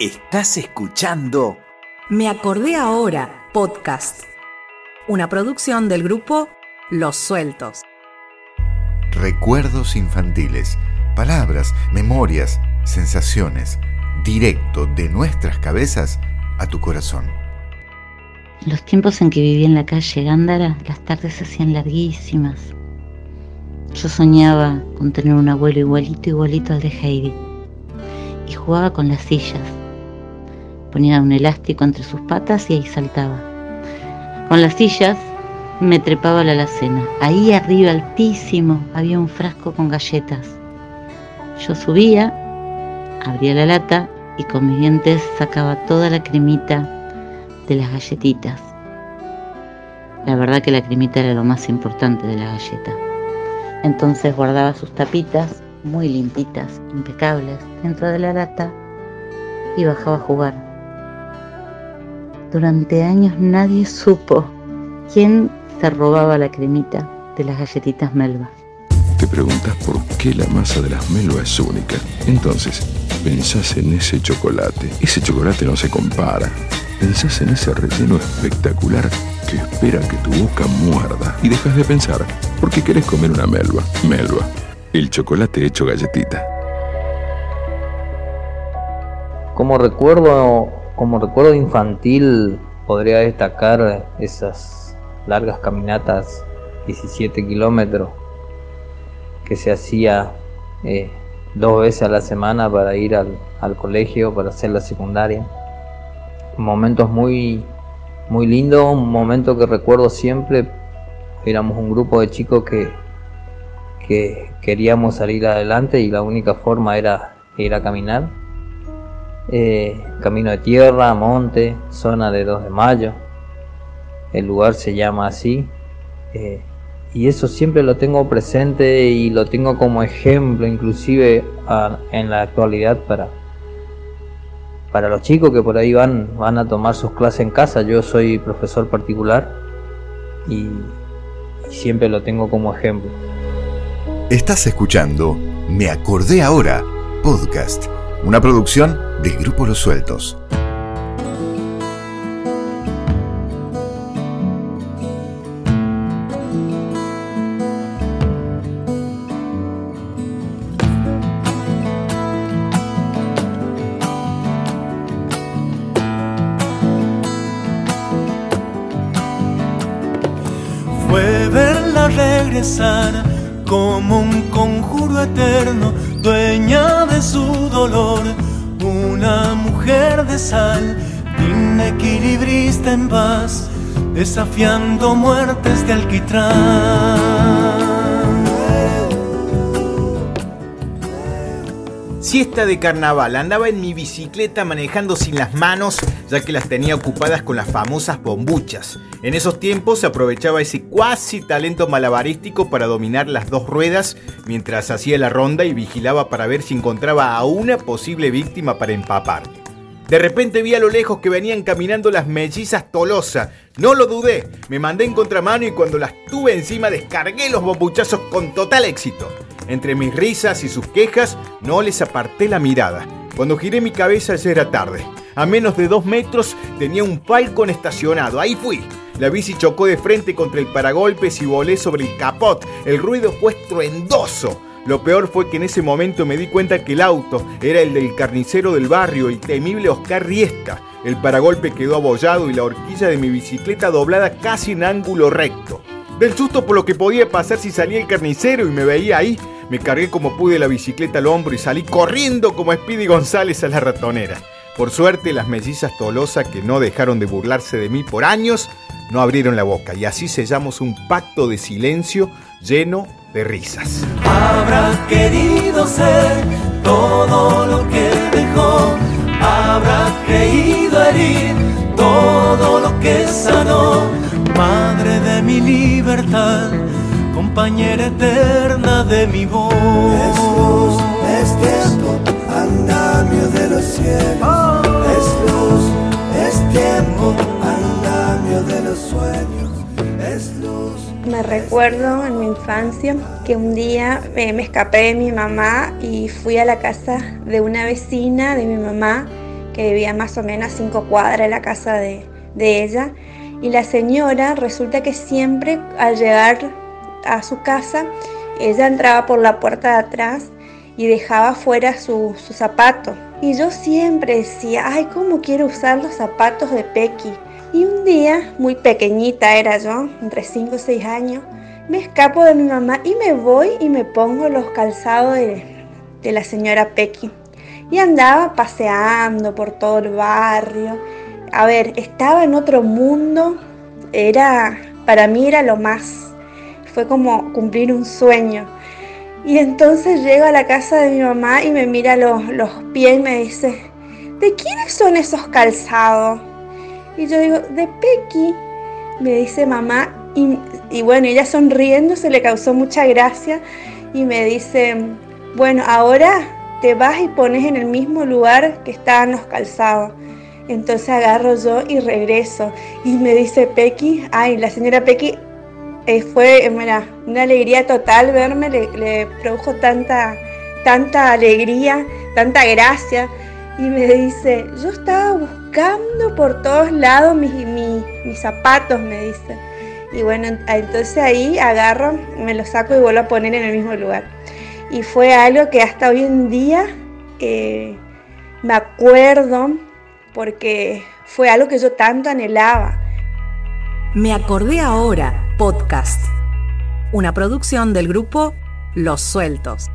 Estás escuchando Me acordé ahora, podcast. Una producción del grupo Los Sueltos. Recuerdos infantiles, palabras, memorias, sensaciones, directo de nuestras cabezas a tu corazón. Los tiempos en que vivía en la calle Gándara, las tardes se hacían larguísimas. Yo soñaba con tener un abuelo igualito, igualito al de Heidi. Y jugaba con las sillas. Ponía un elástico entre sus patas y ahí saltaba. Con las sillas me trepaba a la alacena. Ahí arriba, altísimo, había un frasco con galletas. Yo subía, abría la lata y con mis dientes sacaba toda la cremita de las galletitas. La verdad que la cremita era lo más importante de la galleta. Entonces guardaba sus tapitas muy limpitas, impecables, dentro de la lata y bajaba a jugar. Durante años nadie supo quién se robaba la cremita de las galletitas Melba. Te preguntas por qué la masa de las Melba es única. Entonces, pensás en ese chocolate. Ese chocolate no se compara. Pensás en ese relleno espectacular que espera que tu boca muerda y dejas de pensar porque querés comer una melva. Melva, el chocolate hecho galletita. Como recuerdo, como recuerdo infantil, podría destacar esas largas caminatas, 17 kilómetros, que se hacía eh, dos veces a la semana para ir al, al colegio, para hacer la secundaria momentos muy, muy lindos, un momento que recuerdo siempre. Éramos un grupo de chicos que, que queríamos salir adelante y la única forma era ir a caminar. Eh, camino de tierra, monte, zona de 2 de mayo. El lugar se llama así. Eh, y eso siempre lo tengo presente y lo tengo como ejemplo inclusive en la actualidad para, para los chicos que por ahí van, van a tomar sus clases en casa. Yo soy profesor particular y, y siempre lo tengo como ejemplo. Estás escuchando Me Acordé Ahora, podcast, una producción del Grupo Los Sueltos. Fue verla regresar como un conjuro eterno, dueña de su dolor, una mujer de sal, inequilibrista en paz, desafiando muertes de alquitrán. Siesta de carnaval, andaba en mi bicicleta manejando sin las manos, ya que las tenía ocupadas con las famosas bombuchas. En esos tiempos se aprovechaba ese cuasi talento malabarístico para dominar las dos ruedas mientras hacía la ronda y vigilaba para ver si encontraba a una posible víctima para empapar. De repente vi a lo lejos que venían caminando las mellizas Tolosa. No lo dudé, me mandé en contramano y cuando las tuve encima descargué los bombuchazos con total éxito. Entre mis risas y sus quejas no les aparté la mirada. Cuando giré mi cabeza ya era tarde. A menos de dos metros tenía un Falcon estacionado. Ahí fui. La bici chocó de frente contra el paragolpes y volé sobre el capot. El ruido fue estruendoso. Lo peor fue que en ese momento me di cuenta que el auto era el del carnicero del barrio, el temible Oscar Riesta. El paragolpe quedó abollado y la horquilla de mi bicicleta doblada casi en ángulo recto. Del susto por lo que podía pasar si salía el carnicero y me veía ahí, me cargué como pude la bicicleta al hombro y salí corriendo como Speedy González a la ratonera. Por suerte, las mellizas Tolosa, que no dejaron de burlarse de mí por años, no abrieron la boca y así sellamos un pacto de silencio lleno de risas. Habrá querido ser todo lo que dejó, habrá creído herir todo lo que sanó, madre de mi libertad, compañera eterna de mi voz. Es luz, es tiempo, andamio de los cielos. Es luz, es tiempo, andamio de los sueños. Es luz. Me recuerdo en mi infancia que un día eh, me escapé de mi mamá y fui a la casa de una vecina de mi mamá que vivía más o menos a cinco cuadras de la casa de, de ella. Y la señora resulta que siempre al llegar a su casa, ella entraba por la puerta de atrás y dejaba fuera su, su zapato. Y yo siempre decía, ay, ¿cómo quiero usar los zapatos de Pequi? Y un día, muy pequeñita era yo, entre 5 o 6 años, me escapo de mi mamá y me voy y me pongo los calzados de, de la señora Pequi. Y andaba paseando por todo el barrio. A ver, estaba en otro mundo. Era, para mí era lo más. Fue como cumplir un sueño. Y entonces llego a la casa de mi mamá y me mira los, los pies y me dice, ¿de quiénes son esos calzados? Y yo digo, de Pequi. Me dice mamá, y, bueno, ella sonriendo se le causó mucha gracia y me dice, bueno, ahora te vas y pones en el mismo lugar que estaban los calzados. Entonces agarro yo y regreso. Y me dice Pequi, ay, la señora Pequi eh, fue una alegría total verme, le, produjo tanta, tanta alegría, tanta gracia. Y me dice, yo estaba buscando por todos lados mis, mis zapatos, me dice. Y bueno, entonces ahí agarro, me lo saco y vuelvo a poner en el mismo lugar. Y fue algo que hasta hoy en día eh, me acuerdo porque fue algo que yo tanto anhelaba. Me acordé ahora, podcast. Una producción del grupo Los Sueltos.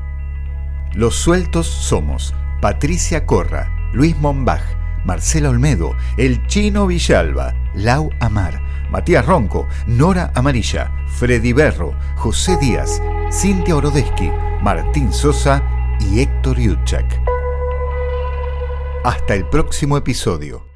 Los Sueltos somos Patricia Corra, Luis Monbach, Marcelo Olmedo, El Chino Villalba, Lau Amar. Matías Ronco, Nora Amarilla, Freddy Berro, José Díaz, Cintia Orodeschi, Martín Sosa y Héctor Yutchak. Hasta el próximo episodio.